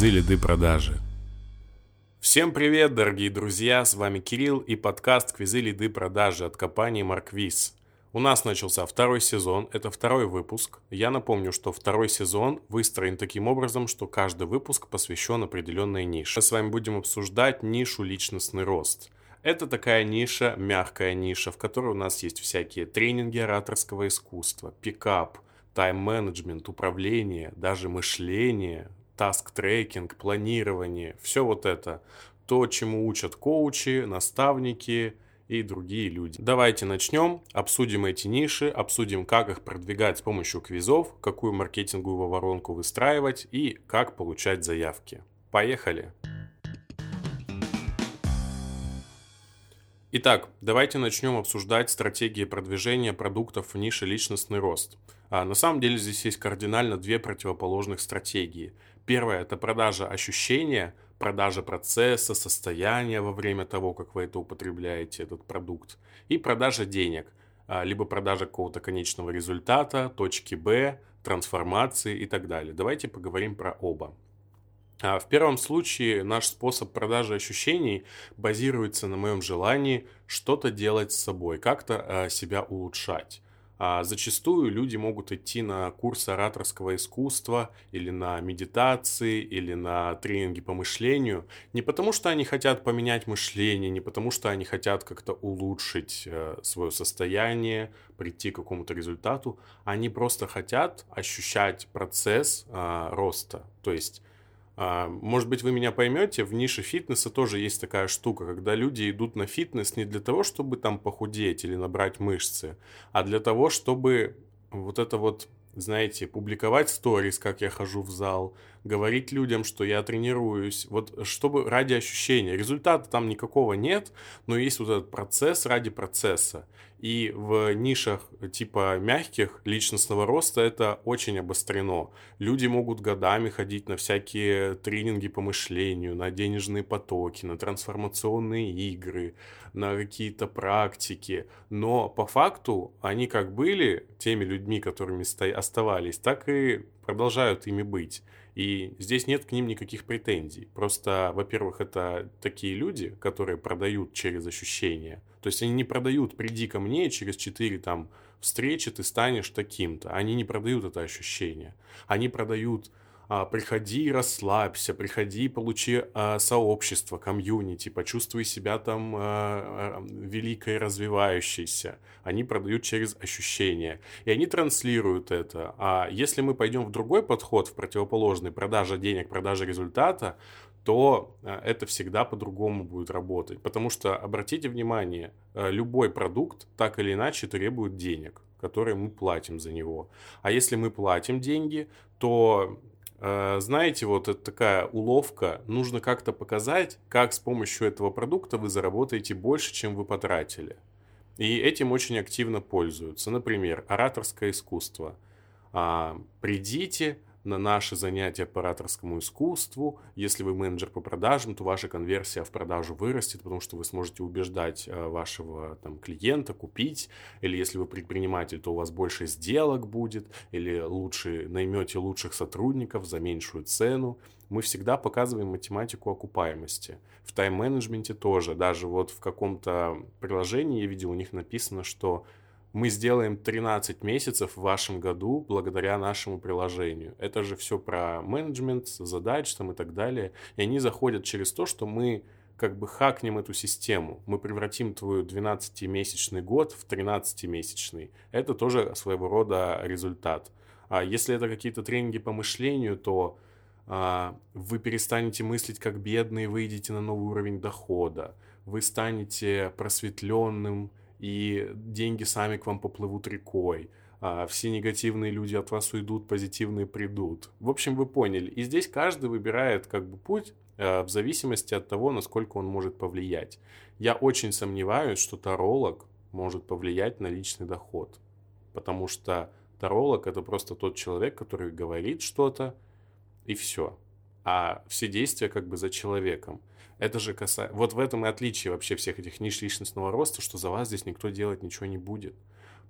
подкаст «Квизы лиды продажи». Всем привет, дорогие друзья, с вами Кирилл и подкаст «Квизы лиды продажи» от компании Марквиз. У нас начался второй сезон, это второй выпуск. Я напомню, что второй сезон выстроен таким образом, что каждый выпуск посвящен определенной нише. Мы с вами будем обсуждать нишу личностный рост. Это такая ниша, мягкая ниша, в которой у нас есть всякие тренинги ораторского искусства, пикап, тайм-менеджмент, управление, даже мышление, task tracking, планирование, все вот это. То, чему учат коучи, наставники и другие люди. Давайте начнем, обсудим эти ниши, обсудим, как их продвигать с помощью квизов, какую маркетинговую воронку выстраивать и как получать заявки. Поехали! Итак, давайте начнем обсуждать стратегии продвижения продуктов в нише личностный рост. А на самом деле здесь есть кардинально две противоположных стратегии – Первое – это продажа ощущения, продажа процесса, состояния во время того, как вы это употребляете, этот продукт. И продажа денег, а, либо продажа какого-то конечного результата, точки Б, трансформации и так далее. Давайте поговорим про оба. А, в первом случае наш способ продажи ощущений базируется на моем желании что-то делать с собой, как-то а, себя улучшать. А зачастую люди могут идти на курсы ораторского искусства или на медитации, или на тренинги по мышлению не потому, что они хотят поменять мышление, не потому, что они хотят как-то улучшить э, свое состояние, прийти к какому-то результату, они просто хотят ощущать процесс э, роста. То есть может быть, вы меня поймете, в нише фитнеса тоже есть такая штука, когда люди идут на фитнес не для того, чтобы там похудеть или набрать мышцы, а для того, чтобы вот это вот знаете, публиковать сторис, как я хожу в зал, говорить людям, что я тренируюсь, вот чтобы ради ощущения. Результата там никакого нет, но есть вот этот процесс ради процесса. И в нишах типа мягких личностного роста это очень обострено. Люди могут годами ходить на всякие тренинги по мышлению, на денежные потоки, на трансформационные игры, на какие-то практики. Но по факту они как были теми людьми, которыми оставались, так и продолжают ими быть. И здесь нет к ним никаких претензий. Просто, во-первых, это такие люди, которые продают через ощущения. То есть они не продают «приди ко мне, через четыре там встречи ты станешь таким-то». Они не продают это ощущение. Они продают а, приходи, расслабься, приходи, получи а, сообщество, комьюнити, почувствуй себя там а, великой, развивающейся. Они продают через ощущения. И они транслируют это. А если мы пойдем в другой подход, в противоположный, продажа денег, продажа результата, то это всегда по-другому будет работать. Потому что, обратите внимание, любой продукт так или иначе требует денег которые мы платим за него. А если мы платим деньги, то Э, знаете, вот это такая уловка, нужно как-то показать, как с помощью этого продукта вы заработаете больше, чем вы потратили. И этим очень активно пользуются. Например, ораторское искусство. А, придите, на наши занятия по ораторскому искусству. Если вы менеджер по продажам, то ваша конверсия в продажу вырастет, потому что вы сможете убеждать э, вашего там, клиента купить. Или если вы предприниматель, то у вас больше сделок будет. Или лучше наймете лучших сотрудников за меньшую цену. Мы всегда показываем математику окупаемости. В тайм-менеджменте тоже. Даже вот в каком-то приложении я видел, у них написано, что мы сделаем 13 месяцев в вашем году благодаря нашему приложению. Это же все про менеджмент, задач там и так далее. И они заходят через то, что мы как бы хакнем эту систему. Мы превратим твой 12-месячный год в 13-месячный. Это тоже своего рода результат. А если это какие-то тренинги по мышлению, то а, вы перестанете мыслить как бедные, выйдете на новый уровень дохода. Вы станете просветленным, и деньги сами к вам поплывут рекой. А все негативные люди от вас уйдут, позитивные придут. В общем, вы поняли. И здесь каждый выбирает как бы путь э, в зависимости от того, насколько он может повлиять. Я очень сомневаюсь, что таролог может повлиять на личный доход. Потому что таролог это просто тот человек, который говорит что-то, и все. А все действия как бы за человеком. Это же касается... Вот в этом и отличие вообще всех этих ниш личностного роста, что за вас здесь никто делать ничего не будет.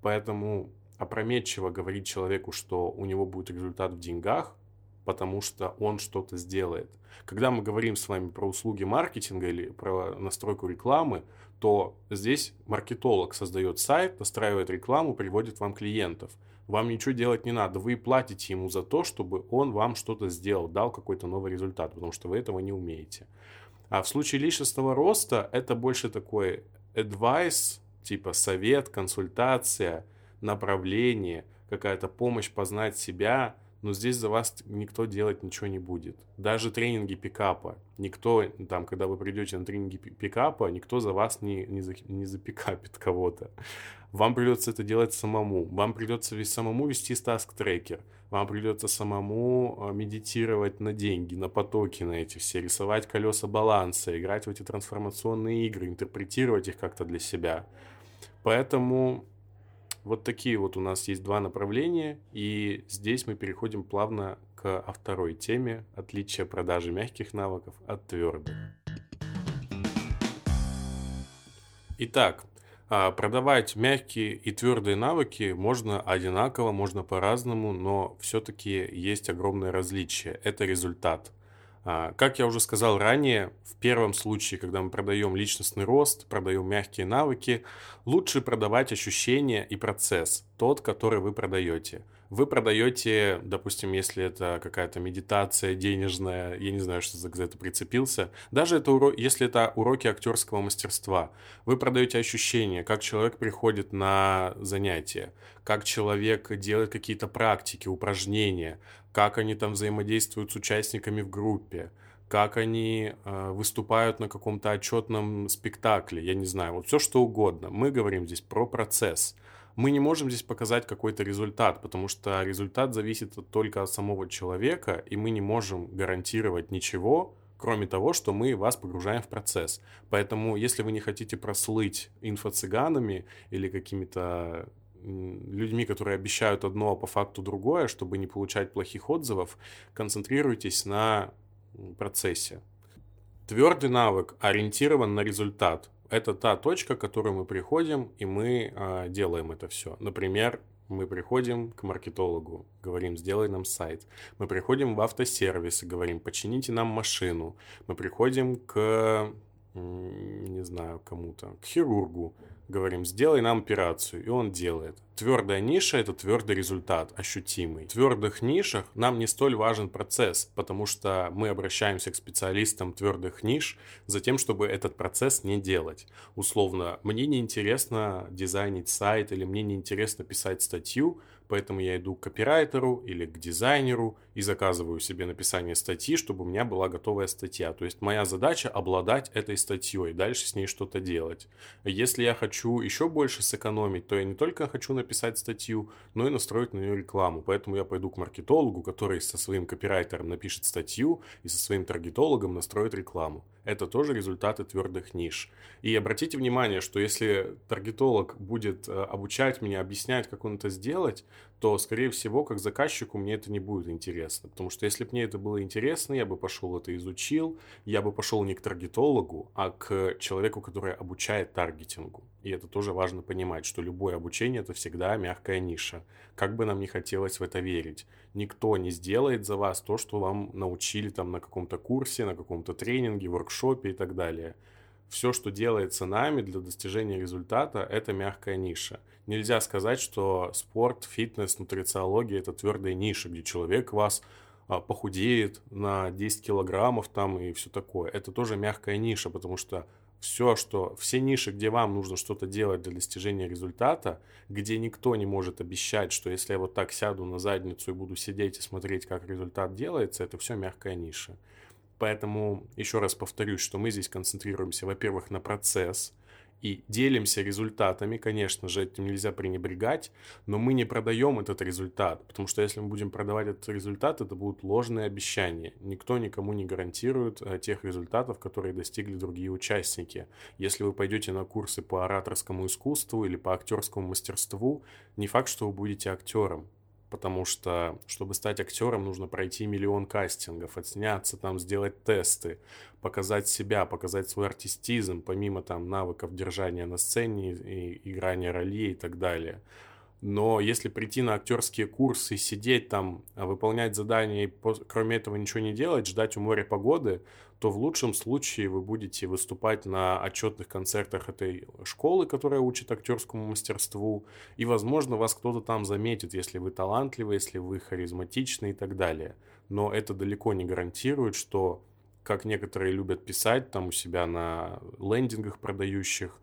Поэтому опрометчиво говорить человеку, что у него будет результат в деньгах, потому что он что-то сделает. Когда мы говорим с вами про услуги маркетинга или про настройку рекламы, то здесь маркетолог создает сайт, настраивает рекламу, приводит вам клиентов. Вам ничего делать не надо, вы платите ему за то, чтобы он вам что-то сделал, дал какой-то новый результат, потому что вы этого не умеете. А в случае личностного роста это больше такой advice, типа совет, консультация, направление, какая-то помощь познать себя, но здесь за вас никто делать ничего не будет. Даже тренинги пикапа. Никто, там, когда вы придете на тренинги пикапа, никто за вас не, не, за, не запикапит кого-то. Вам придется это делать самому. Вам придется весь самому вести task tracker. Вам придется самому а, медитировать на деньги, на потоки на эти все, рисовать колеса баланса, играть в эти трансформационные игры, интерпретировать их как-то для себя. Поэтому вот такие вот у нас есть два направления, и здесь мы переходим плавно к второй теме отличия продажи мягких навыков от твердых. Итак, а, продавать мягкие и твердые навыки можно одинаково, можно по-разному, но все-таки есть огромное различие. Это результат. А, как я уже сказал ранее, в первом случае, когда мы продаем личностный рост, продаем мягкие навыки, лучше продавать ощущения и процесс, тот, который вы продаете – вы продаете, допустим, если это какая-то медитация денежная, я не знаю, что за это прицепился, даже это уро... если это уроки актерского мастерства, вы продаете ощущения, как человек приходит на занятия, как человек делает какие-то практики, упражнения, как они там взаимодействуют с участниками в группе, как они э, выступают на каком-то отчетном спектакле, я не знаю, вот все что угодно. Мы говорим здесь про процесс мы не можем здесь показать какой-то результат, потому что результат зависит только от самого человека, и мы не можем гарантировать ничего, кроме того, что мы вас погружаем в процесс. Поэтому, если вы не хотите прослыть инфо-цыганами или какими-то людьми, которые обещают одно, а по факту другое, чтобы не получать плохих отзывов, концентрируйтесь на процессе. Твердый навык ориентирован на результат это та точка, к которой мы приходим, и мы э, делаем это все. Например, мы приходим к маркетологу, говорим, сделай нам сайт. Мы приходим в автосервис и говорим, почините нам машину. Мы приходим к, не знаю, кому-то, к хирургу, говорим, сделай нам операцию, и он делает. Твердая ниша – это твердый результат, ощутимый. В твердых нишах нам не столь важен процесс, потому что мы обращаемся к специалистам твердых ниш за тем, чтобы этот процесс не делать. Условно, мне не интересно дизайнить сайт или мне не интересно писать статью, Поэтому я иду к копирайтеру или к дизайнеру и заказываю себе написание статьи, чтобы у меня была готовая статья. То есть моя задача обладать этой статьей, дальше с ней что-то делать. Если я хочу еще больше сэкономить, то я не только хочу написать статью, но и настроить на нее рекламу. Поэтому я пойду к маркетологу, который со своим копирайтером напишет статью и со своим таргетологом настроит рекламу. Это тоже результаты твердых ниш. И обратите внимание, что если таргетолог будет э, обучать меня, объяснять, как он это сделать, то, скорее всего, как заказчику мне это не будет интересно. Потому что если бы мне это было интересно, я бы пошел это изучил, я бы пошел не к таргетологу, а к человеку, который обучает таргетингу. И это тоже важно понимать, что любое обучение – это всегда мягкая ниша. Как бы нам не хотелось в это верить. Никто не сделает за вас то, что вам научили там на каком-то курсе, на каком-то тренинге, воркшопе и так далее. Все, что делается нами для достижения результата, это мягкая ниша. Нельзя сказать, что спорт, фитнес, нутрициология – это твердая ниша, где человек вас а, похудеет на 10 килограммов там и все такое. Это тоже мягкая ниша, потому что все, что, все ниши, где вам нужно что-то делать для достижения результата, где никто не может обещать, что если я вот так сяду на задницу и буду сидеть и смотреть, как результат делается, это все мягкая ниша. Поэтому еще раз повторюсь, что мы здесь концентрируемся, во-первых, на процесс, и делимся результатами, конечно же, этим нельзя пренебрегать, но мы не продаем этот результат, потому что если мы будем продавать этот результат, это будут ложные обещания. Никто никому не гарантирует э, тех результатов, которые достигли другие участники. Если вы пойдете на курсы по ораторскому искусству или по актерскому мастерству, не факт, что вы будете актером потому что, чтобы стать актером, нужно пройти миллион кастингов, отсняться там, сделать тесты, показать себя, показать свой артистизм, помимо там навыков держания на сцене и играния ролей и так далее. Но если прийти на актерские курсы, сидеть там, а выполнять задания и кроме этого ничего не делать, ждать у моря погоды, то в лучшем случае вы будете выступать на отчетных концертах этой школы, которая учит актерскому мастерству, и, возможно, вас кто-то там заметит, если вы талантливы, если вы харизматичны и так далее. Но это далеко не гарантирует, что, как некоторые любят писать там у себя на лендингах продающих,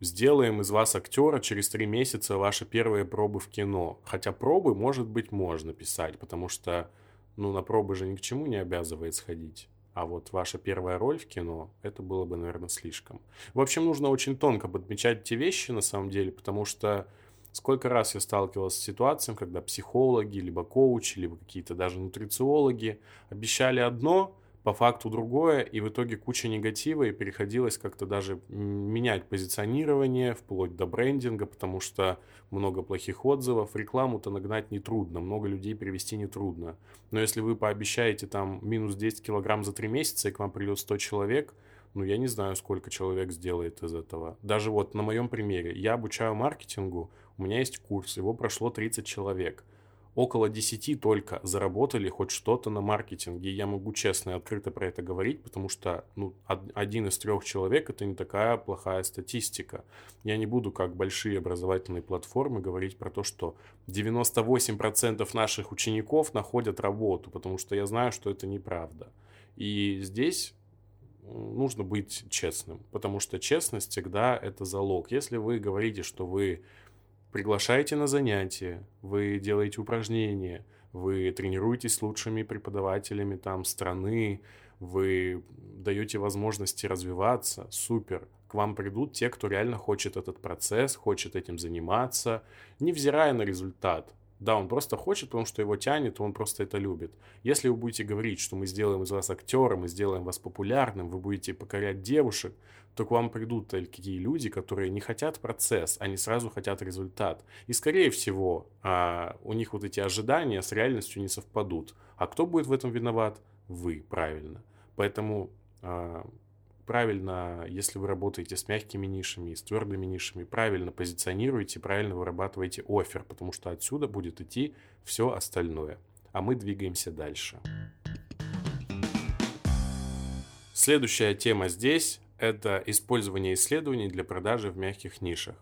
Сделаем из вас актера через три месяца ваши первые пробы в кино. Хотя пробы, может быть, можно писать, потому что, ну, на пробы же ни к чему не обязывает сходить. А вот ваша первая роль в кино, это было бы, наверное, слишком. В общем, нужно очень тонко подмечать эти вещи, на самом деле, потому что сколько раз я сталкивался с ситуациями, когда психологи, либо коучи, либо какие-то даже нутрициологи обещали одно, по факту другое, и в итоге куча негатива, и приходилось как-то даже менять позиционирование, вплоть до брендинга, потому что много плохих отзывов. Рекламу-то нагнать нетрудно, много людей привести нетрудно. Но если вы пообещаете там минус 10 килограмм за 3 месяца, и к вам придет 100 человек, ну, я не знаю, сколько человек сделает из этого. Даже вот на моем примере. Я обучаю маркетингу, у меня есть курс, его прошло 30 человек – около 10 только заработали хоть что-то на маркетинге. Я могу честно и открыто про это говорить, потому что ну, один из трех человек это не такая плохая статистика. Я не буду, как большие образовательные платформы, говорить про то, что 98% наших учеников находят работу, потому что я знаю, что это неправда. И здесь нужно быть честным, потому что честность всегда это залог. Если вы говорите, что вы приглашаете на занятия, вы делаете упражнения, вы тренируетесь с лучшими преподавателями там страны, вы даете возможности развиваться, супер. К вам придут те, кто реально хочет этот процесс, хочет этим заниматься, невзирая на результат. Да, он просто хочет, потому что его тянет, он просто это любит. Если вы будете говорить, что мы сделаем из вас актера, мы сделаем вас популярным, вы будете покорять девушек, то к вам придут такие люди, которые не хотят процесс, они сразу хотят результат. И, скорее всего, а, у них вот эти ожидания с реальностью не совпадут. А кто будет в этом виноват? Вы, правильно. Поэтому а, правильно, если вы работаете с мягкими нишами с твердыми нишами, правильно позиционируете, правильно вырабатываете офер, потому что отсюда будет идти все остальное. А мы двигаемся дальше. Следующая тема здесь – это использование исследований для продажи в мягких нишах.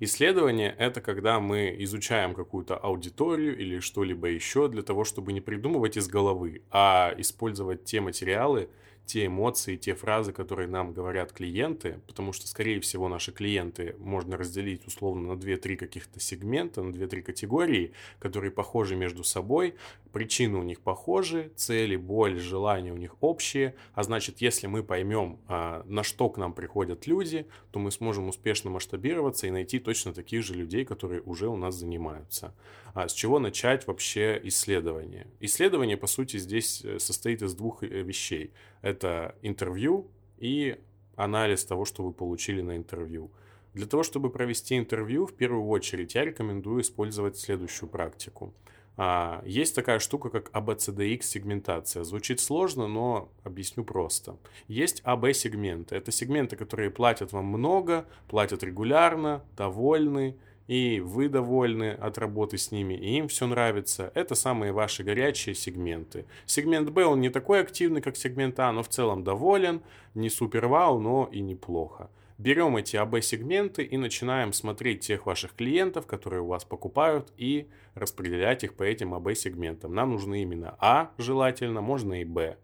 Исследование – это когда мы изучаем какую-то аудиторию или что-либо еще для того, чтобы не придумывать из головы, а использовать те материалы, те эмоции, те фразы, которые нам говорят клиенты, потому что, скорее всего, наши клиенты можно разделить условно на 2-3 каких-то сегмента, на 2-3 категории, которые похожи между собой, причины у них похожи, цели, боль, желания у них общие, а значит, если мы поймем, а, на что к нам приходят люди, то мы сможем успешно масштабироваться и найти точно таких же людей, которые уже у нас занимаются. А с чего начать вообще исследование? Исследование, по сути, здесь э, состоит из двух э, вещей. Это интервью и анализ того, что вы получили на интервью. Для того, чтобы провести интервью, в первую очередь я рекомендую использовать следующую практику. А, есть такая штука, как ABCDX сегментация. Звучит сложно, но объясню просто. Есть AB сегменты. Это сегменты, которые платят вам много, платят регулярно, довольны, и вы довольны от работы с ними, и им все нравится. Это самые ваши горячие сегменты. Сегмент Б, он не такой активный, как сегмент А, но в целом доволен, не супер вау, но и неплохо. Берем эти АБ-сегменты и начинаем смотреть тех ваших клиентов, которые у вас покупают, и распределять их по этим АБ-сегментам. Нам нужны именно А, желательно, можно и Б.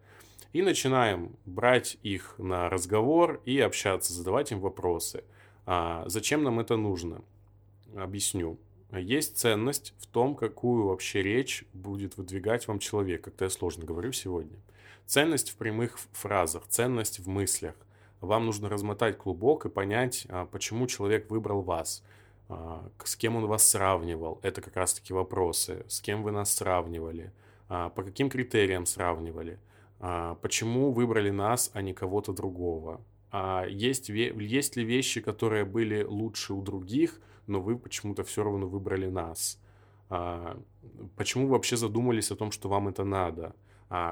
И начинаем брать их на разговор и общаться, задавать им вопросы. А зачем нам это нужно? Объясню. Есть ценность в том, какую вообще речь будет выдвигать вам человек, как-то я сложно говорю сегодня. Ценность в прямых фразах, ценность в мыслях. Вам нужно размотать клубок и понять, а, почему человек выбрал вас, а, с кем он вас сравнивал. Это как раз-таки вопросы. С кем вы нас сравнивали, а, по каким критериям сравнивали, почему выбрали нас, а не кого-то другого. Есть, есть ли вещи, которые были лучше у других, но вы почему-то все равно выбрали нас. Почему вы вообще задумались о том, что вам это надо?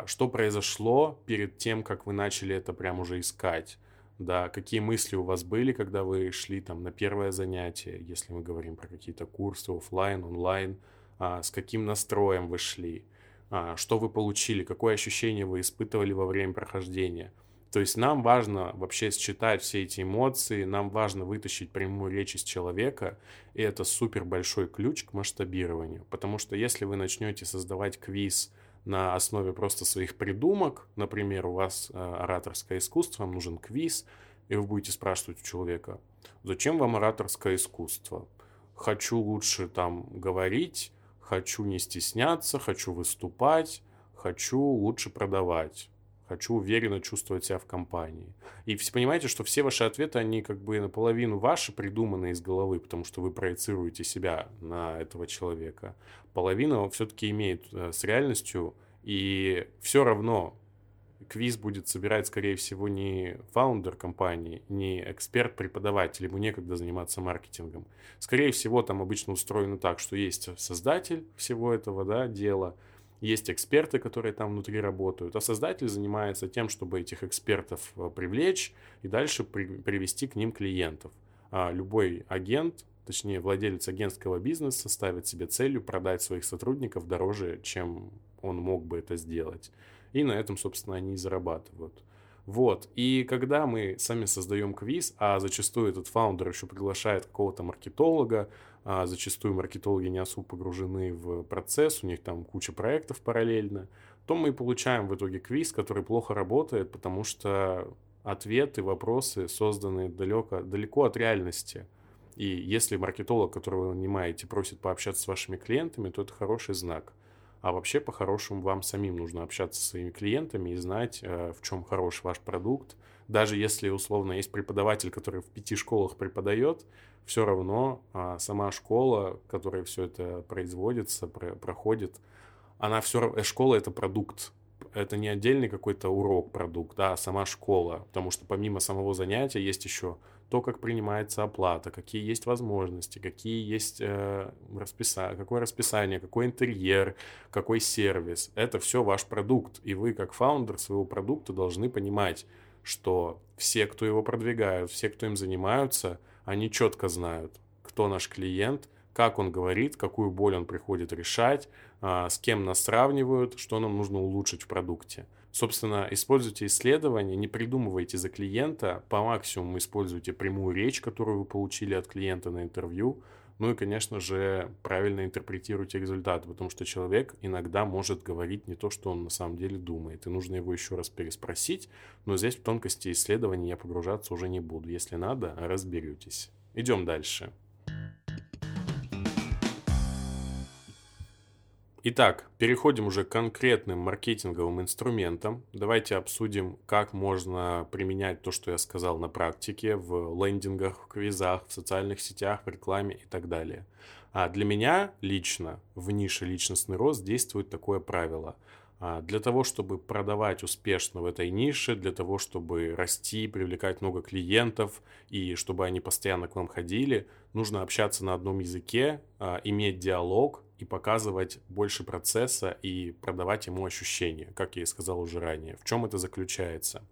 Что произошло перед тем, как вы начали это прям уже искать? да, какие мысли у вас были, когда вы шли там на первое занятие, если мы говорим про какие-то курсы офлайн, онлайн, а, с каким настроем вы шли, а, что вы получили, какое ощущение вы испытывали во время прохождения. То есть нам важно вообще считать все эти эмоции, нам важно вытащить прямую речь из человека, и это супер большой ключ к масштабированию. Потому что если вы начнете создавать квиз, на основе просто своих придумок. Например, у вас э, ораторское искусство, вам нужен квиз, и вы будете спрашивать у человека, зачем вам ораторское искусство? Хочу лучше там говорить, хочу не стесняться, хочу выступать, хочу лучше продавать хочу уверенно чувствовать себя в компании. И понимаете, что все ваши ответы, они как бы наполовину ваши, придуманные из головы, потому что вы проецируете себя на этого человека. Половина все-таки имеет э, с реальностью, и все равно квиз будет собирать, скорее всего, не фаундер компании, не эксперт-преподаватель, ему некогда заниматься маркетингом. Скорее всего, там обычно устроено так, что есть создатель всего этого да, дела – есть эксперты, которые там внутри работают, а создатель занимается тем, чтобы этих экспертов э, привлечь и дальше при, привести к ним клиентов. А любой агент, точнее владелец агентского бизнеса ставит себе целью продать своих сотрудников дороже, чем он мог бы это сделать. И на этом, собственно, они и зарабатывают. Вот. И когда мы сами создаем квиз, а зачастую этот фаундер еще приглашает какого-то маркетолога, а зачастую маркетологи не особо погружены в процесс, у них там куча проектов параллельно, то мы получаем в итоге квиз, который плохо работает, потому что ответы, вопросы созданы далеко, далеко от реальности. И если маркетолог, которого вы нанимаете, просит пообщаться с вашими клиентами, то это хороший знак. А вообще, по-хорошему, вам самим нужно общаться со своими клиентами и знать, э, в чем хорош ваш продукт. Даже если, условно, есть преподаватель, который в пяти школах преподает, все равно а, сама школа, которая все это производится, про, проходит, она все равно, э, школа это продукт, это не отдельный какой-то урок, продукт, да, а сама школа, потому что помимо самого занятия есть еще то, как принимается оплата, какие есть возможности, какие есть э, расписание, какое расписание, какой интерьер, какой сервис. Это все ваш продукт, и вы как фаундер своего продукта должны понимать, что все, кто его продвигают, все, кто им занимаются – они четко знают, кто наш клиент, как он говорит, какую боль он приходит решать, с кем нас сравнивают, что нам нужно улучшить в продукте. Собственно, используйте исследования, не придумывайте за клиента, по максимуму используйте прямую речь, которую вы получили от клиента на интервью, ну и, конечно же, правильно интерпретируйте результаты, потому что человек иногда может говорить не то, что он на самом деле думает, и нужно его еще раз переспросить, но здесь в тонкости исследований я погружаться уже не буду. Если надо, разберетесь. Идем дальше. Итак, переходим уже к конкретным маркетинговым инструментам. Давайте обсудим, как можно применять то, что я сказал на практике, в лендингах, в квизах, в социальных сетях, в рекламе и так далее. А для меня лично в нише личностный рост действует такое правило. А для того, чтобы продавать успешно в этой нише, для того, чтобы расти, привлекать много клиентов и чтобы они постоянно к вам ходили, нужно общаться на одном языке, а, иметь диалог, и показывать больше процесса и продавать ему ощущения, как я и сказал уже ранее. В чем это заключается?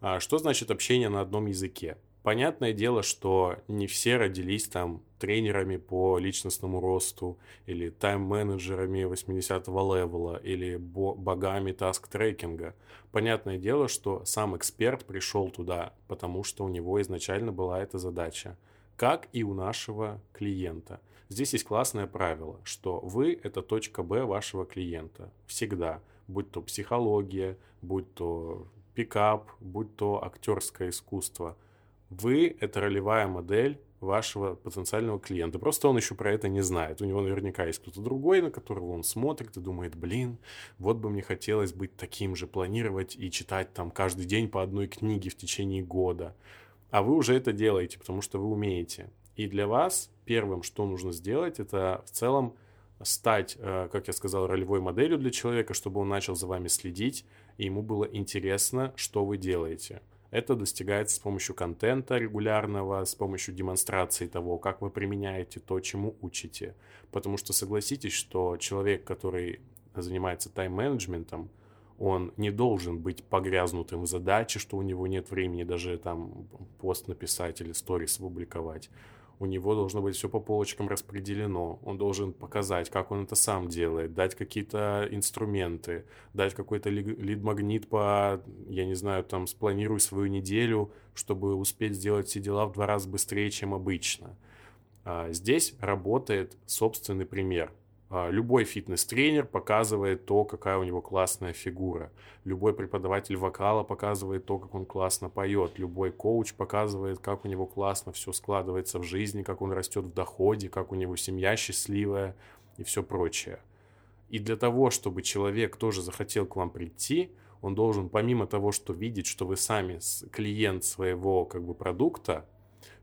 А, что значит общение на одном языке? Понятное дело, что не все родились там тренерами по личностному росту или тайм-менеджерами 80-го левела или богами таск-трекинга. Понятное дело, что сам эксперт пришел туда, потому что у него изначально была эта задача, как и у нашего клиента – Здесь есть классное правило, что вы – это точка Б вашего клиента. Всегда. Будь то психология, будь то пикап, будь то актерское искусство. Вы – это ролевая модель вашего потенциального клиента. Просто он еще про это не знает. У него наверняка есть кто-то другой, на которого он смотрит и думает, блин, вот бы мне хотелось быть таким же, планировать и читать там каждый день по одной книге в течение года. А вы уже это делаете, потому что вы умеете. И для вас первым, что нужно сделать, это в целом стать, э, как я сказал, ролевой моделью для человека, чтобы он начал за вами следить, и ему было интересно, что вы делаете. Это достигается с помощью контента регулярного, с помощью демонстрации того, как вы применяете то, чему учите. Потому что согласитесь, что человек, который занимается тайм-менеджментом, он не должен быть погрязнутым в задаче, что у него нет времени даже там пост написать или сторис опубликовать. У него должно быть все по полочкам распределено. Он должен показать, как он это сам делает, дать какие-то инструменты, дать какой-то лид-магнит по, я не знаю, там, спланируй свою неделю, чтобы успеть сделать все дела в два раза быстрее, чем обычно. А здесь работает собственный пример – любой фитнес-тренер показывает то, какая у него классная фигура. Любой преподаватель вокала показывает то, как он классно поет. Любой коуч показывает, как у него классно все складывается в жизни, как он растет в доходе, как у него семья счастливая и все прочее. И для того, чтобы человек тоже захотел к вам прийти, он должен помимо того, что видеть, что вы сами клиент своего как бы продукта,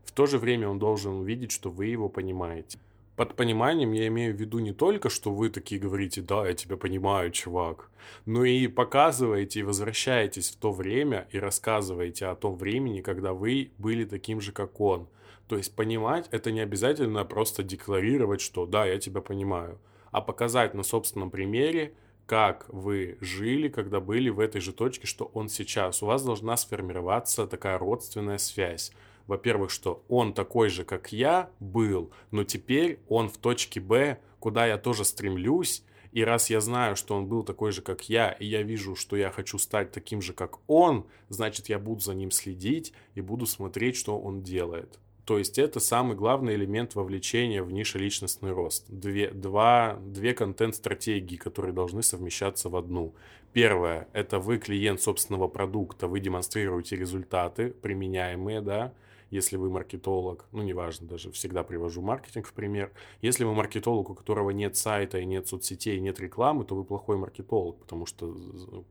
в то же время он должен увидеть, что вы его понимаете. Под пониманием я имею в виду не только, что вы такие говорите, да, я тебя понимаю, чувак, но и показываете и возвращаетесь в то время и рассказываете о том времени, когда вы были таким же, как он. То есть понимать это не обязательно просто декларировать, что да, я тебя понимаю, а показать на собственном примере, как вы жили, когда были в этой же точке, что он сейчас. У вас должна сформироваться такая родственная связь во-первых, что он такой же, как я был, но теперь он в точке Б, куда я тоже стремлюсь, и раз я знаю, что он был такой же, как я, и я вижу, что я хочу стать таким же, как он, значит, я буду за ним следить и буду смотреть, что он делает. То есть это самый главный элемент вовлечения в нишеличностный рост. Две, два, две контент-стратегии, которые должны совмещаться в одну. Первое – это вы клиент собственного продукта, вы демонстрируете результаты применяемые, да, если вы маркетолог, ну, неважно, даже всегда привожу маркетинг в пример, если вы маркетолог, у которого нет сайта и нет соцсетей, нет рекламы, то вы плохой маркетолог, потому что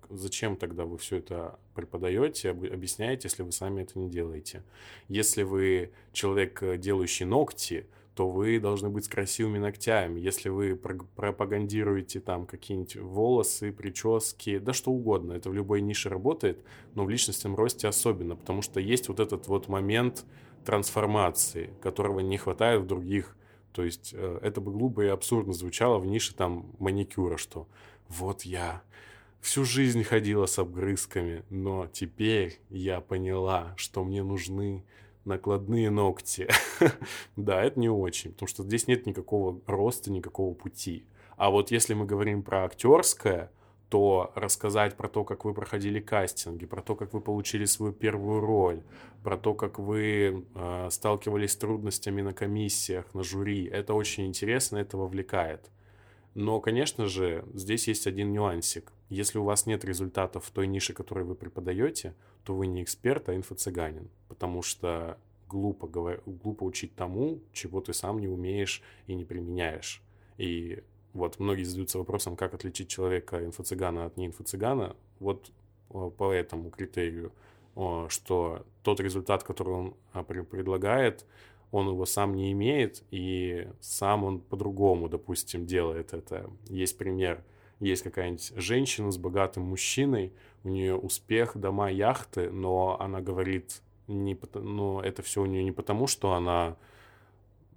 зачем тогда вы все это преподаете, объясняете, если вы сами это не делаете. Если вы человек, э, делающий ногти, то вы должны быть с красивыми ногтями. Если вы пропагандируете там какие-нибудь волосы, прически, да что угодно, это в любой нише работает, но в личностном росте особенно, потому что есть вот этот вот момент трансформации, которого не хватает в других. То есть э, это бы глупо и абсурдно звучало в нише там маникюра, что вот я всю жизнь ходила с обгрызками, но теперь я поняла, что мне нужны накладные ногти. да, это не очень, потому что здесь нет никакого роста, никакого пути. А вот если мы говорим про актерское, то рассказать про то, как вы проходили кастинги, про то, как вы получили свою первую роль, про то, как вы э, сталкивались с трудностями на комиссиях, на жюри, это очень интересно, это вовлекает. Но, конечно же, здесь есть один нюансик. Если у вас нет результатов в той нише, которой вы преподаете, то вы не эксперт, а инфо-цыганин. Потому что глупо, говор... глупо учить тому, чего ты сам не умеешь и не применяешь. И вот многие задаются вопросом, как отличить человека инфо-цыгана от не-инфо-цыгана. Вот по этому критерию, что тот результат, который он а, предлагает, он его сам не имеет, и сам он по-другому, допустим, делает это. Есть пример, есть какая-нибудь женщина с богатым мужчиной, у нее успех, дома, яхты, но она говорит, не, но это все у нее не потому, что она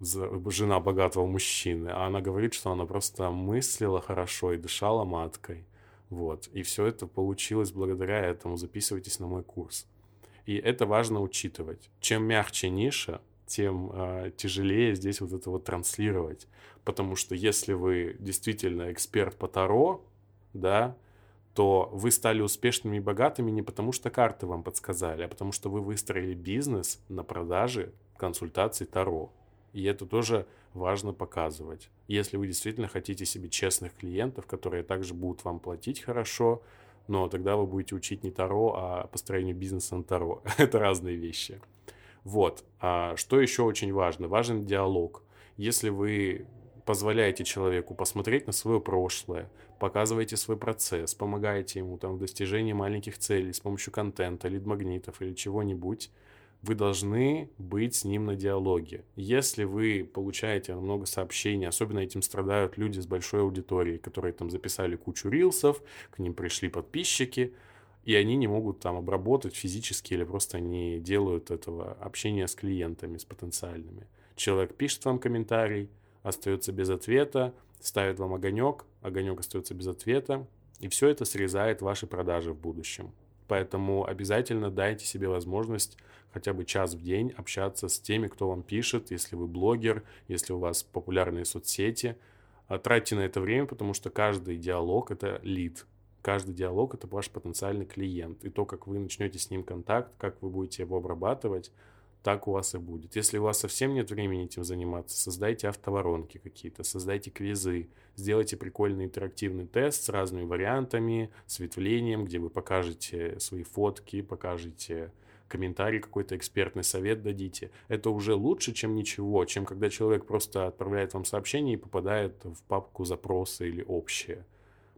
жена богатого мужчины, а она говорит, что она просто мыслила хорошо и дышала маткой. Вот. И все это получилось благодаря этому. Записывайтесь на мой курс. И это важно учитывать. Чем мягче ниша, тем э, тяжелее здесь вот это вот транслировать. Потому что если вы действительно эксперт по Таро, да, то вы стали успешными и богатыми не потому, что карты вам подсказали, а потому что вы выстроили бизнес на продаже консультаций Таро. И это тоже важно показывать. Если вы действительно хотите себе честных клиентов, которые также будут вам платить хорошо, но тогда вы будете учить не Таро, а построению бизнеса на Таро. это разные вещи. Вот. А что еще очень важно? Важен диалог. Если вы позволяете человеку посмотреть на свое прошлое, показываете свой процесс, помогаете ему там в достижении маленьких целей с помощью контента, лид-магнитов или чего-нибудь, вы должны быть с ним на диалоге. Если вы получаете много сообщений, особенно этим страдают люди с большой аудиторией, которые там записали кучу рилсов, к ним пришли подписчики, и они не могут там обработать физически или просто не делают этого общения с клиентами, с потенциальными. Человек пишет вам комментарий, остается без ответа, ставит вам огонек, огонек остается без ответа, И все это срезает ваши продажи в будущем. Поэтому обязательно дайте себе возможность хотя бы час в день общаться с теми, кто вам пишет, если вы блогер, если у вас популярные соцсети. А тратьте на это время, потому что каждый диалог – это лид. Каждый диалог – это ваш потенциальный клиент. И то, как вы начнете с ним контакт, как вы будете его обрабатывать, так у вас и будет. Если у вас совсем нет времени этим заниматься, создайте автоворонки какие-то, создайте квизы, сделайте прикольный интерактивный тест с разными вариантами, светлением, где вы покажете свои фотки, покажете комментарий какой-то, экспертный совет дадите. Это уже лучше, чем ничего, чем когда человек просто отправляет вам сообщение и попадает в папку запросы или общее.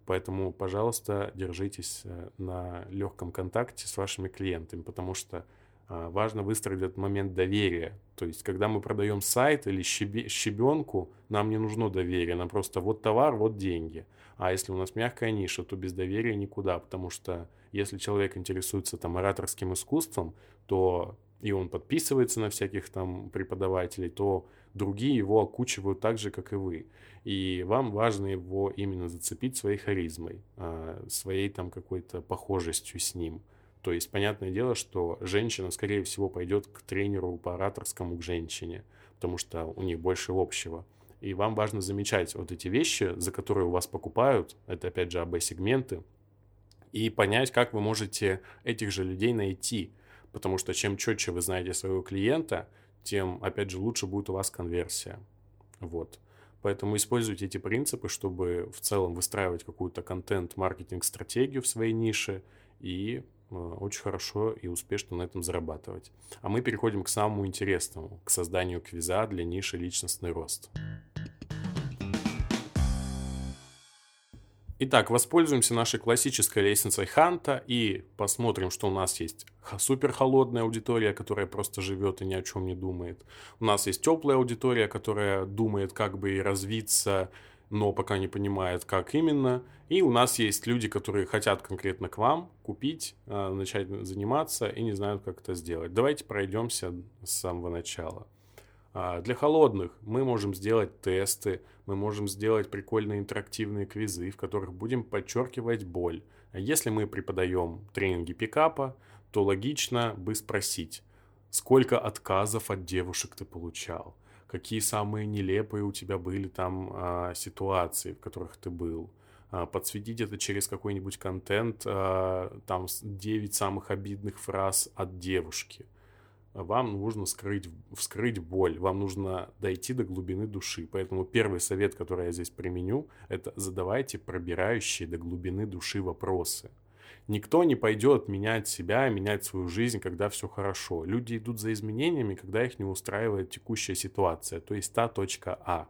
Поэтому, пожалуйста, держитесь э, на легком контакте с вашими клиентами, потому что а, важно выстроить этот момент доверия. То есть, когда мы продаем сайт или щебе, щебенку, нам не нужно доверие, нам просто вот товар, вот деньги. А если у нас мягкая ниша, то без доверия никуда, потому что если человек интересуется там ораторским искусством, то и он подписывается на всяких там преподавателей, то другие его окучивают так же, как и вы. И вам важно его именно зацепить своей харизмой, а, своей там какой-то похожестью с ним – то есть, понятное дело, что женщина, скорее всего, пойдет к тренеру по ораторскому, к женщине, потому что у них больше общего. И вам важно замечать вот эти вещи, за которые у вас покупают, это опять же АБ-сегменты, и понять, как вы можете этих же людей найти. Потому что чем четче вы знаете своего клиента, тем, опять же, лучше будет у вас конверсия. Вот. Поэтому используйте эти принципы, чтобы в целом выстраивать какую-то контент-маркетинг-стратегию в своей нише и Э, очень хорошо и успешно на этом зарабатывать. А мы переходим к самому интересному, к созданию квиза для ниши личностный рост. Итак, воспользуемся нашей классической лестницей Ханта и посмотрим, что у нас есть супер холодная аудитория, которая просто живет и ни о чем не думает. У нас есть теплая аудитория, которая думает, как бы и развиться, но пока не понимает, как именно. И у нас есть люди, которые хотят конкретно к вам купить, а, начать заниматься и не знают, как это сделать. Давайте пройдемся с самого начала. А, для холодных мы можем сделать тесты, мы можем сделать прикольные интерактивные квизы, в которых будем подчеркивать боль. А если мы преподаем тренинги пикапа, то логично бы спросить, сколько отказов от девушек ты получал, какие самые нелепые у тебя были там а, ситуации, в которых ты был. А, подсветить это через какой-нибудь контент, а, там 9 самых обидных фраз от девушки. Вам нужно скрыть, вскрыть боль, вам нужно дойти до глубины души. Поэтому первый совет, который я здесь применю, это задавайте пробирающие до глубины души вопросы. Никто не пойдет менять себя, менять свою жизнь, когда все хорошо. Люди идут за изменениями, когда их не устраивает текущая ситуация, то есть та точка А.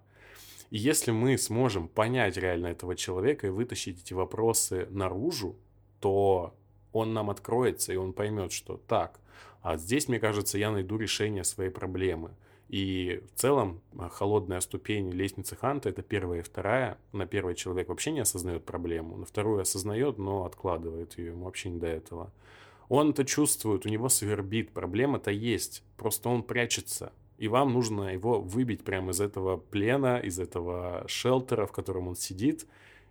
И если мы сможем понять реально этого человека и вытащить эти вопросы наружу, то он нам откроется, и он поймет, что так, а здесь, мне кажется, я найду решение своей проблемы. И в целом а, холодная ступень лестницы Ханта это первая и вторая. На первой человек вообще не осознает проблему, на вторую осознает, но откладывает ее, ему вообще не до этого. Он это чувствует, у него свербит, проблема-то есть, просто он прячется. И вам нужно его выбить прямо из этого плена, из этого шелтера, в котором он сидит,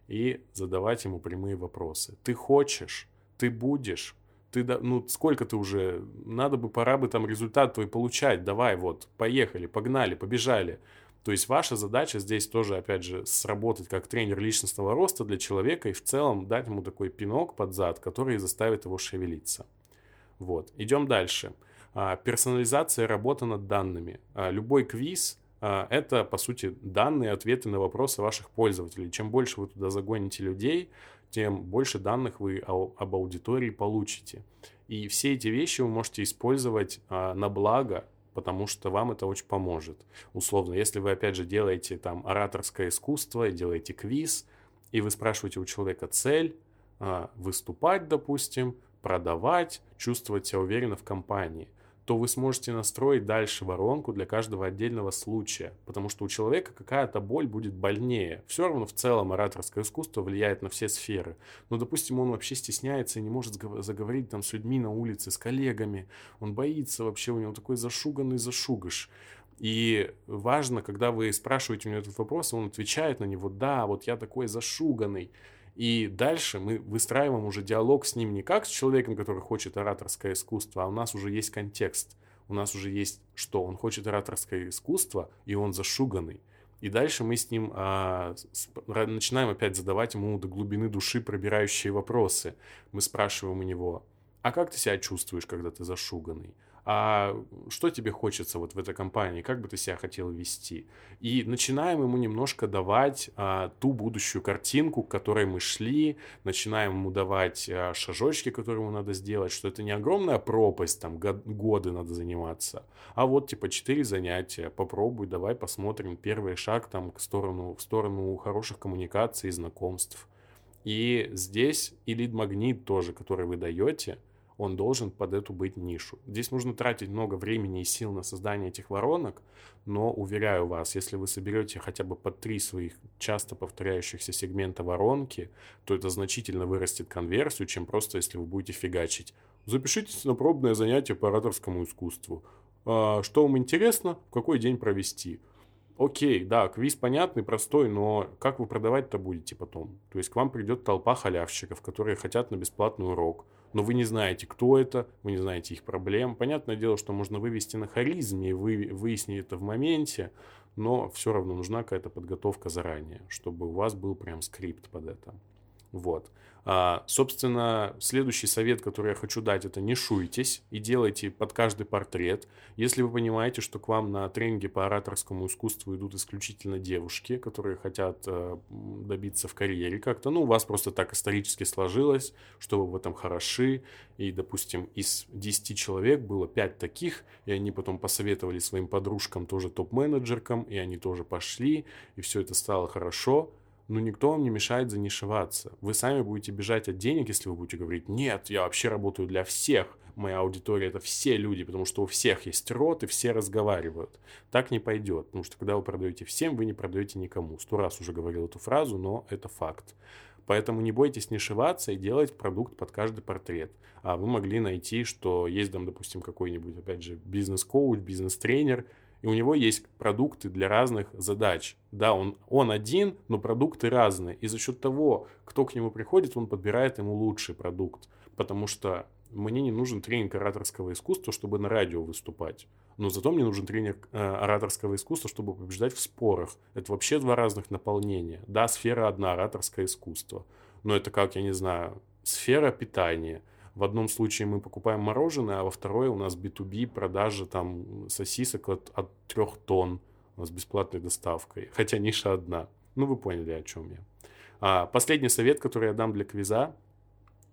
и задавать ему прямые вопросы. Ты хочешь, ты будешь, ты, ну, сколько ты уже, надо бы, пора бы там результат твой получать, давай, вот, поехали, погнали, побежали. То есть ваша задача здесь тоже, опять же, сработать как тренер личностного роста для человека и в целом дать ему такой пинок под зад, который заставит его шевелиться. Вот, идем дальше. А, персонализация работы над данными. А, любой квиз а, это, по сути, данные, ответы на вопросы ваших пользователей. Чем больше вы туда загоните людей, тем больше данных вы об аудитории получите. И все эти вещи вы можете использовать а, на благо, потому что вам это очень поможет. Условно, если вы, опять же, делаете там ораторское искусство, делаете квиз, и вы спрашиваете у человека цель, а, выступать, допустим, продавать, чувствовать себя уверенно в компании – то вы сможете настроить дальше воронку для каждого отдельного случая, потому что у человека какая-то боль будет больнее. Все равно в целом ораторское искусство влияет на все сферы. Но, допустим, он вообще стесняется и не может заговорить там с людьми на улице, с коллегами. Он боится вообще, у него такой зашуганный зашугаш. И важно, когда вы спрашиваете у него этот вопрос, он отвечает на него, да, вот я такой зашуганный. И дальше мы выстраиваем уже диалог с ним не как с человеком, который хочет ораторское искусство, а у нас уже есть контекст. У нас уже есть что? Он хочет ораторское искусство, и он зашуганный. И дальше мы с ним а, начинаем опять задавать ему до глубины души пробирающие вопросы. Мы спрашиваем у него, а как ты себя чувствуешь, когда ты зашуганный? А что тебе хочется вот в этой компании, как бы ты себя хотел вести. И начинаем ему немножко давать а, ту будущую картинку, к которой мы шли, начинаем ему давать а, шажочки, которые ему надо сделать, что это не огромная пропасть, там год, годы надо заниматься, а вот типа четыре занятия, попробуй, давай посмотрим первый шаг там к сторону, в сторону хороших коммуникаций и знакомств. И здесь и лид-магнит тоже, который вы даете – он должен под эту быть нишу. Здесь нужно тратить много времени и сил на создание этих воронок, но уверяю вас, если вы соберете хотя бы по три своих часто повторяющихся сегмента воронки, то это значительно вырастет конверсию, чем просто если вы будете фигачить. Запишитесь на пробное занятие по ораторскому искусству. А, что вам интересно, в какой день провести? Окей, да, квиз понятный, простой, но как вы продавать-то будете потом? То есть к вам придет толпа халявщиков, которые хотят на бесплатный урок – но вы не знаете, кто это, вы не знаете их проблем. Понятное дело, что можно вывести на харизме и вы, выяснить это в моменте, но все равно нужна какая-то подготовка заранее, чтобы у вас был прям скрипт под это. Вот. А, собственно, следующий совет, который я хочу дать, это не шуйтесь и делайте под каждый портрет. Если вы понимаете, что к вам на тренинге по ораторскому искусству идут исключительно девушки, которые хотят э, добиться в карьере как-то, ну, у вас просто так исторически сложилось, что вы в этом хороши, и, допустим, из 10 человек было 5 таких, и они потом посоветовали своим подружкам, тоже топ-менеджеркам, и они тоже пошли, и все это стало хорошо – но никто вам не мешает занишеваться. Вы сами будете бежать от денег, если вы будете говорить, нет, я вообще работаю для всех, моя аудитория это все люди, потому что у всех есть рот и все разговаривают. Так не пойдет, потому что когда вы продаете всем, вы не продаете никому. Сто раз уже говорил эту фразу, но это факт. Поэтому не бойтесь нишеваться и делать продукт под каждый портрет. А вы могли найти, что есть там, допустим, какой-нибудь, опять же, бизнес-коуч, бизнес-тренер, и у него есть продукты для разных задач. Да, он, он один, но продукты разные. И за счет того, кто к нему приходит, он подбирает ему лучший продукт. Потому что мне не нужен тренинг ораторского искусства, чтобы на радио выступать. Но зато мне нужен тренинг э, ораторского искусства, чтобы побеждать в спорах. Это вообще два разных наполнения. Да, сфера одна, ораторское искусство. Но это как, я не знаю, сфера питания – в одном случае мы покупаем мороженое, а во второй у нас B2B продажа там сосисок от, от 3 тонн с бесплатной доставкой. Хотя ниша одна. Ну, вы поняли, о чем я. А, последний совет, который я дам для квиза,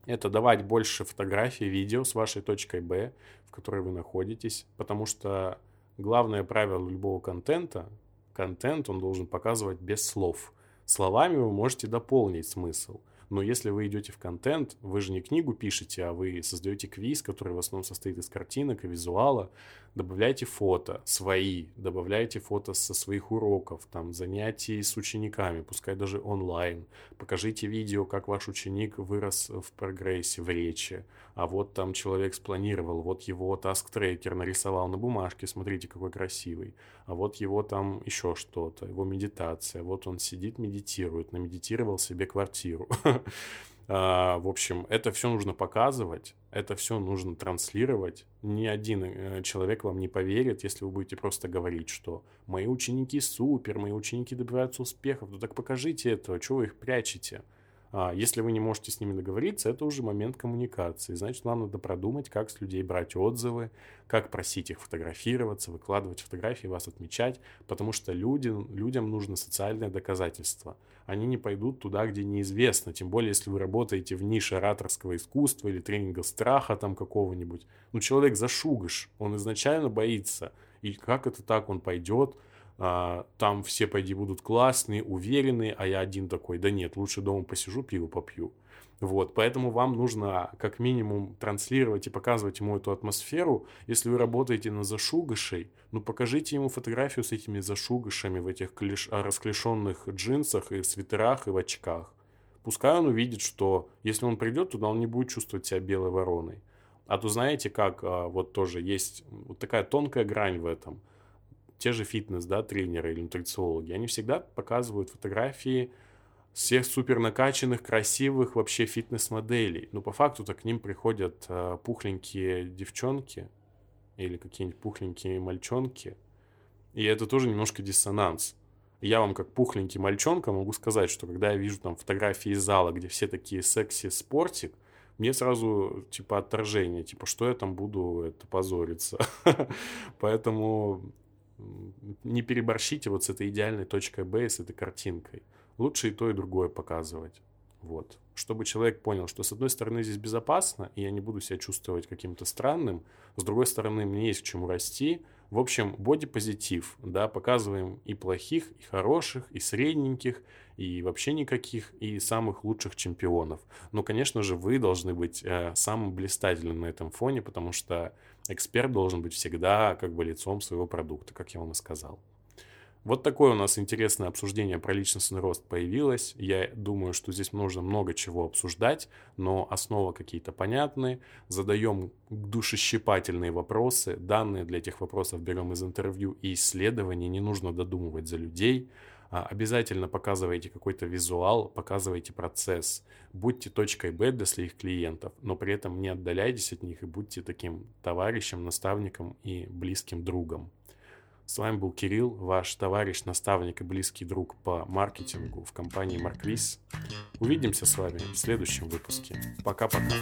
это давать больше фотографий, видео с вашей точкой Б, в которой вы находитесь, потому что главное правило любого контента, контент он должен показывать без слов. Словами вы можете дополнить смысл – но если вы идете в контент, вы же не книгу пишете, а вы создаете квиз, который в основном состоит из картинок и визуала, добавляйте фото свои, добавляйте фото со своих уроков, там, занятий с учениками, пускай даже онлайн. Покажите видео, как ваш ученик вырос в прогрессе, в речи. А вот там человек спланировал, вот его task tracker нарисовал на бумажке, смотрите, какой красивый. А вот его там еще что-то, его медитация. Вот он сидит, медитирует, намедитировал себе квартиру. А, в общем, это все нужно показывать, это все нужно транслировать. Ни один э, человек вам не поверит, если вы будете просто говорить, что мои ученики супер, мои ученики добиваются успехов. Ну так покажите это, что вы их прячете? А если вы не можете с ними договориться, это уже момент коммуникации. Значит, вам надо продумать, как с людей брать отзывы, как просить их фотографироваться, выкладывать фотографии, вас отмечать, потому что люди, людям нужно социальное доказательство. Они не пойдут туда, где неизвестно, тем более, если вы работаете в нише ораторского искусства или тренинга страха там какого-нибудь. Ну, человек зашугаш, он изначально боится. И как это так, он пойдет, там все, пойди, будут классные, уверенные, а я один такой, да нет, лучше дома посижу, пиво попью. Вот, поэтому вам нужно как минимум транслировать и показывать ему эту атмосферу. Если вы работаете на зашугашей, ну покажите ему фотографию с этими зашугашами в этих клиш... расклешенных джинсах и свитерах и в очках. Пускай он увидит, что если он придет туда, он не будет чувствовать себя белой вороной. А то знаете, как а, вот тоже есть вот такая тонкая грань в этом – те же фитнес, да, тренеры или нутрициологи, они всегда показывают фотографии всех супер накачанных, красивых вообще фитнес-моделей. Но по факту-то к ним приходят э, пухленькие девчонки или какие-нибудь пухленькие мальчонки. И это тоже немножко диссонанс. Я вам как пухленький мальчонка могу сказать, что когда я вижу там фотографии из зала, где все такие секси-спортик, мне сразу типа отторжение, типа что я там буду это позориться. Поэтому не переборщите вот с этой идеальной точкой Б, с этой картинкой. Лучше и то, и другое показывать. Вот. Чтобы человек понял, что с одной стороны здесь безопасно, и я не буду себя чувствовать каким-то странным, с другой стороны мне есть к чему расти. В общем, бодипозитив, да, показываем и плохих, и хороших, и средненьких, и вообще никаких, и самых лучших чемпионов. Но, конечно же, вы должны быть э, самым блистательным на этом фоне, потому что эксперт должен быть всегда как бы лицом своего продукта, как я вам и сказал. Вот такое у нас интересное обсуждение про личностный рост появилось. Я думаю, что здесь нужно много чего обсуждать, но основы какие-то понятны. Задаем душещипательные вопросы. Данные для этих вопросов берем из интервью и исследований. Не нужно додумывать за людей. А, обязательно показывайте какой-то визуал, показывайте процесс. Будьте точкой Б для своих клиентов, но при этом не отдаляйтесь от них и будьте таким товарищем, наставником и близким другом. С вами был Кирилл, ваш товарищ, наставник и близкий друг по маркетингу в компании Марквиз. Увидимся с вами в следующем выпуске. Пока-пока.